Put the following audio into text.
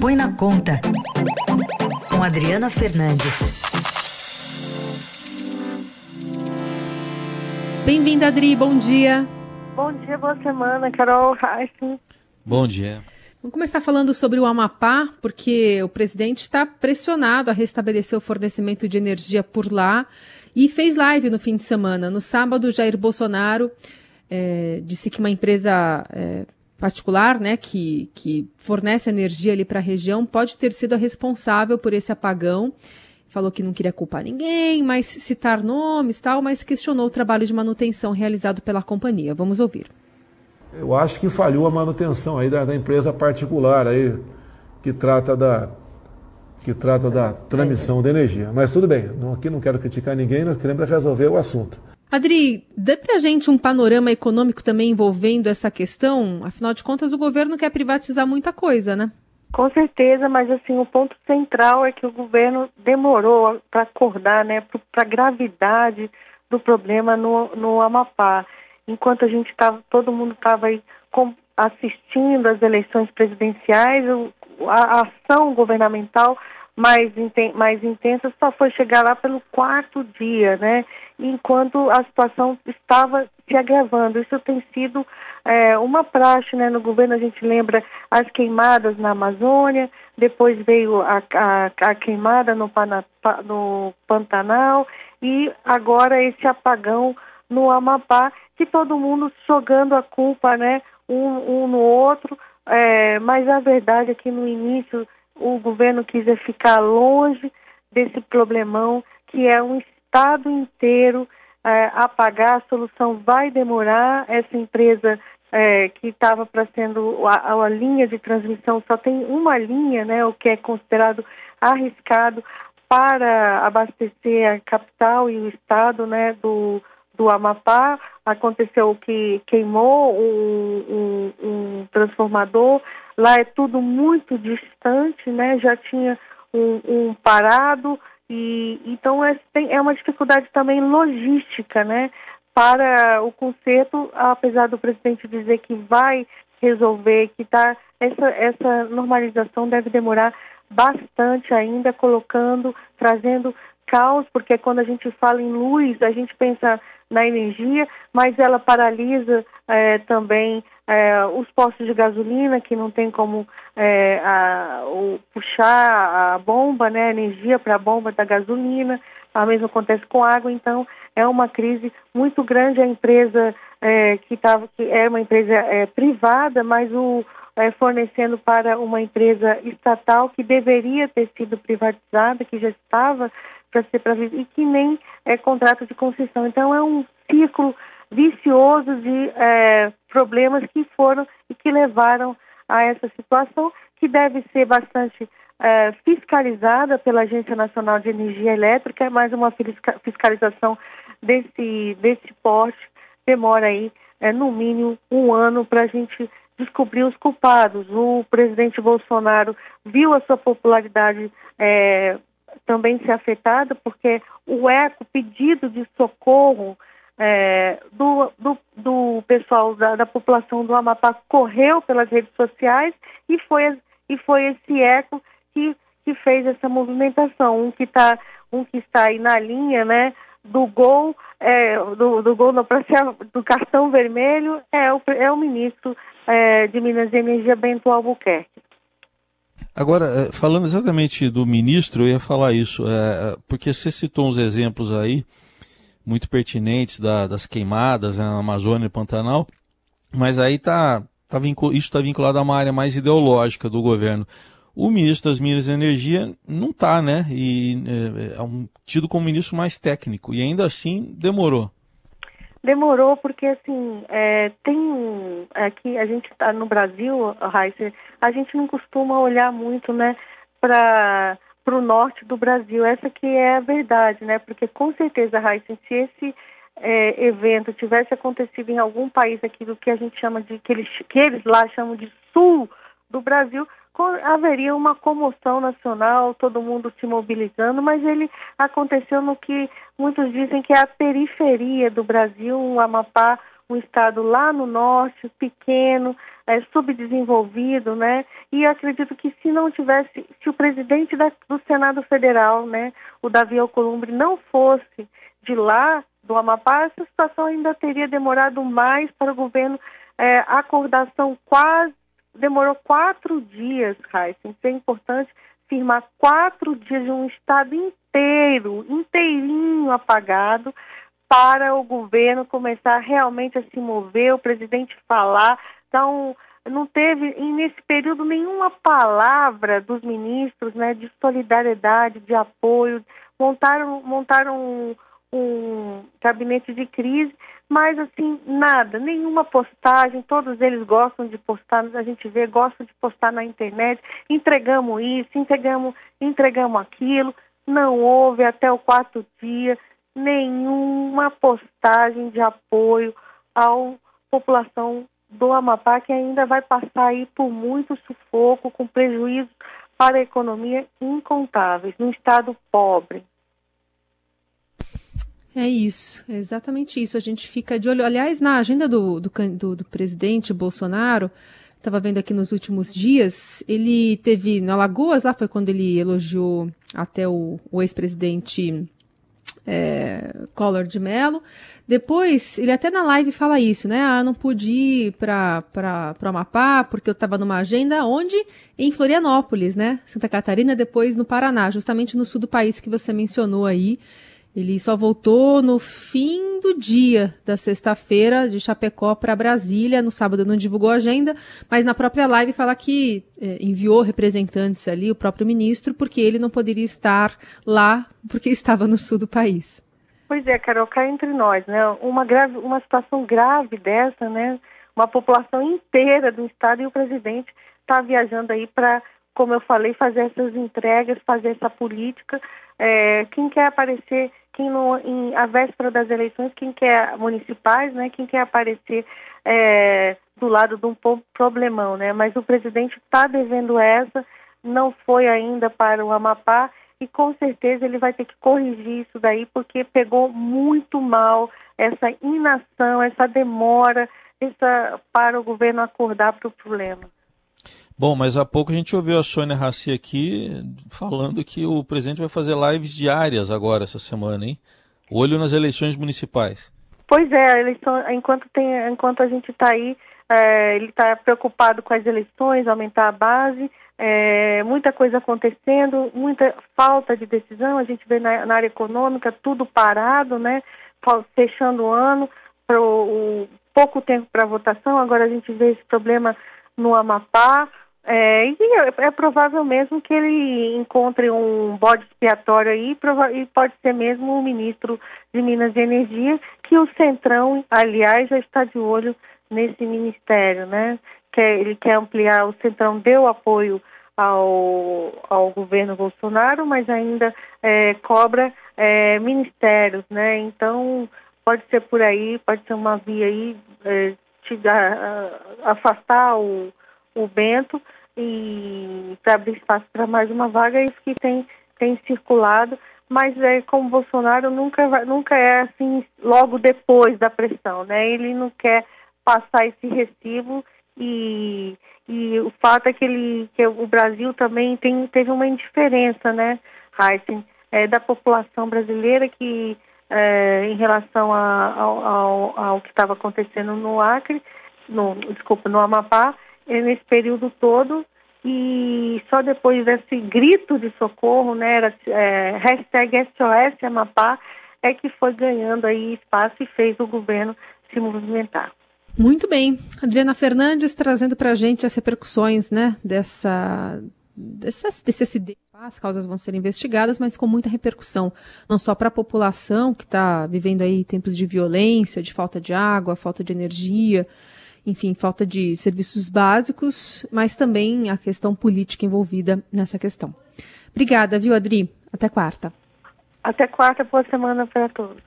Põe na Conta, com Adriana Fernandes. Bem-vinda, Adri, bom dia. Bom dia, boa semana, Carol Reis. Bom dia. Vamos começar falando sobre o Amapá, porque o presidente está pressionado a restabelecer o fornecimento de energia por lá e fez live no fim de semana. No sábado, Jair Bolsonaro é, disse que uma empresa é, particular, né, que, que fornece energia ali para a região, pode ter sido a responsável por esse apagão. Falou que não queria culpar ninguém, mas citar nomes tal, mas questionou o trabalho de manutenção realizado pela companhia. Vamos ouvir. Eu acho que falhou a manutenção aí da, da empresa particular aí que trata da que trata da transmissão de energia. Mas tudo bem, não, aqui não quero criticar ninguém, nós queremos resolver o assunto. Adri, dê para gente um panorama econômico também envolvendo essa questão? Afinal de contas, o governo quer privatizar muita coisa, né? Com certeza, mas assim, o ponto central é que o governo demorou para acordar, né, para a gravidade do problema no, no Amapá enquanto a gente estava, todo mundo estava aí com, assistindo às eleições presidenciais, a, a ação governamental mais, inten, mais intensa só foi chegar lá pelo quarto dia, né? Enquanto a situação estava se agravando. Isso tem sido é, uma praxe, né? No governo a gente lembra as queimadas na Amazônia, depois veio a, a, a queimada no, no Pantanal e agora esse apagão no Amapá que todo mundo jogando a culpa, né, um, um no outro, é, mas a verdade é que no início o governo quis ficar longe desse problemão, que é um estado inteiro é, apagar, a solução vai demorar, essa empresa é, que estava para sendo a, a, linha de transmissão só tem uma linha, né, o que é considerado arriscado para abastecer a capital e o estado, né, do, do Amapá, aconteceu que queimou um, um, um, transformador, lá é tudo muito distante, né? Já tinha um, um parado e então é, tem, é uma dificuldade também logística, né? Para o conserto, apesar do presidente dizer que vai resolver, que tá essa essa normalização deve demorar bastante ainda, colocando, trazendo caos, porque quando a gente fala em luz, a gente pensa na energia, mas ela paralisa é, também é, os postos de gasolina, que não tem como é, a, o, puxar a bomba, né, a energia para a bomba da gasolina, a mesma acontece com água, então é uma crise muito grande. A empresa é, que, tava, que é uma empresa é, privada, mas o, é, fornecendo para uma empresa estatal que deveria ter sido privatizada, que já estava para ser para viver e que nem é contrato de concessão. Então é um ciclo vicioso de é, problemas que foram e que levaram a essa situação que deve ser bastante é, fiscalizada pela Agência Nacional de Energia Elétrica, mas uma fiscalização desse, desse porte demora aí é, no mínimo um ano para a gente descobrir os culpados. O presidente Bolsonaro viu a sua popularidade é, também ser afetada, porque o eco, pedido de socorro é, do, do, do, pessoal da, da, população do Amapá correu pelas redes sociais e foi, e foi esse eco que, que fez essa movimentação. Um que, tá, um que está aí na linha né, do gol, é, do, do gol processo, do cartão vermelho, é o, é o ministro é, de Minas e Energia, Bento Albuquerque. Agora, eh, falando exatamente do ministro, eu ia falar isso, é, porque você citou uns exemplos aí muito pertinentes da, das queimadas né, na Amazônia e Pantanal, mas aí tá, tá vincul, isso está vinculado a uma área mais ideológica do governo. O ministro das Minas e Energia não está, né? E é, é um, tido como ministro mais técnico, e ainda assim demorou. Demorou porque, assim, é, tem aqui, a gente está no Brasil, Raíssa, a gente não costuma olhar muito, né, para o norte do Brasil. Essa que é a verdade, né, porque com certeza, Raíssa, se esse é, evento tivesse acontecido em algum país aqui do que a gente chama de, que eles, que eles lá chamam de sul do Brasil, haveria uma comoção nacional, todo mundo se mobilizando, mas ele aconteceu no que muitos dizem que é a periferia do Brasil, o Amapá, um estado lá no norte, pequeno, é, subdesenvolvido, né? E acredito que se não tivesse, se o presidente da, do Senado Federal, né, o Davi Alcolumbre, não fosse de lá, do Amapá, essa situação ainda teria demorado mais para o governo. É, acordação quase demorou quatro dias, Raíssa. É importante firmar quatro dias de um estado inteiro, inteirinho apagado, para o governo começar realmente a se mover, o presidente falar, então não teve nesse período nenhuma palavra dos ministros, né, de solidariedade, de apoio, montaram montaram um, um gabinete de crise, mas assim, nada, nenhuma postagem, todos eles gostam de postar, a gente vê, gostam de postar na internet, entregamos isso, entregamos, entregamos aquilo, não houve até o quarto dia nenhuma postagem de apoio à população do Amapá, que ainda vai passar aí por muito sufoco, com prejuízos para a economia incontáveis, num estado pobre. É isso, é exatamente isso. A gente fica de olho. Aliás, na agenda do, do, do, do presidente Bolsonaro, estava vendo aqui nos últimos dias, ele teve na Lagoas, lá foi quando ele elogiou até o, o ex-presidente é, Collor de Mello. Depois, ele até na live fala isso, né? Ah, não pude ir para o Amapá porque eu estava numa agenda onde? Em Florianópolis, né? Santa Catarina, depois no Paraná, justamente no sul do país que você mencionou aí. Ele só voltou no fim do dia da sexta-feira de Chapecó para Brasília. No sábado não divulgou a agenda, mas na própria live fala que é, enviou representantes ali, o próprio ministro, porque ele não poderia estar lá porque estava no sul do país. Pois é, Carol, cá entre nós, né? Uma, grave, uma situação grave dessa, né? Uma população inteira do estado e o presidente está viajando aí para, como eu falei, fazer essas entregas, fazer essa política. É, quem quer aparecer quem no, em, a véspera das eleições, quem quer municipais, né, quem quer aparecer é, do lado de um problemão, né? Mas o presidente está devendo essa, não foi ainda para o Amapá e com certeza ele vai ter que corrigir isso daí porque pegou muito mal essa inação, essa demora essa, para o governo acordar para o problema. Bom, mas há pouco a gente ouviu a Sônia Raci aqui falando que o presidente vai fazer lives diárias agora essa semana, hein? Olho nas eleições municipais. Pois é, a eleição, enquanto, tem, enquanto a gente está aí, é, ele está preocupado com as eleições, aumentar a base, é, muita coisa acontecendo, muita falta de decisão, a gente vê na, na área econômica tudo parado, né? Fechando o ano, pro, o, pouco tempo para votação, agora a gente vê esse problema no Amapá, é, e é, é, provável mesmo que ele encontre um bode expiatório aí, e pode ser mesmo o ministro de Minas e Energia, que o Centrão, aliás, já está de olho nesse ministério, né? Quer, ele quer ampliar, o Centrão deu apoio ao, ao governo Bolsonaro, mas ainda é, cobra é, ministérios, né? Então, pode ser por aí, pode ser uma via aí, é, te dar, afastar o o Bento e para abrir espaço para mais uma vaga, é isso que tem, tem circulado, mas é, como Bolsonaro nunca, nunca é assim logo depois da pressão, né? Ele não quer passar esse recibo e, e o fato é que, ele, que o Brasil também tem, teve uma indiferença, né, Heisen, é, da população brasileira que é, em relação a, ao, ao, ao, que estava acontecendo no Acre, no, desculpa, no Amapá, nesse período todo e só depois desse grito de socorro, né, era, é, hashtag SOS Amapá, é que foi ganhando aí espaço e fez o governo se movimentar. Muito bem. Adriana Fernandes trazendo para a gente as repercussões né, dessa, dessa, desse acidente. As causas vão ser investigadas, mas com muita repercussão, não só para a população que está vivendo aí tempos de violência, de falta de água, falta de energia, enfim, falta de serviços básicos, mas também a questão política envolvida nessa questão. Obrigada, viu, Adri? Até quarta. Até quarta, boa semana para todos.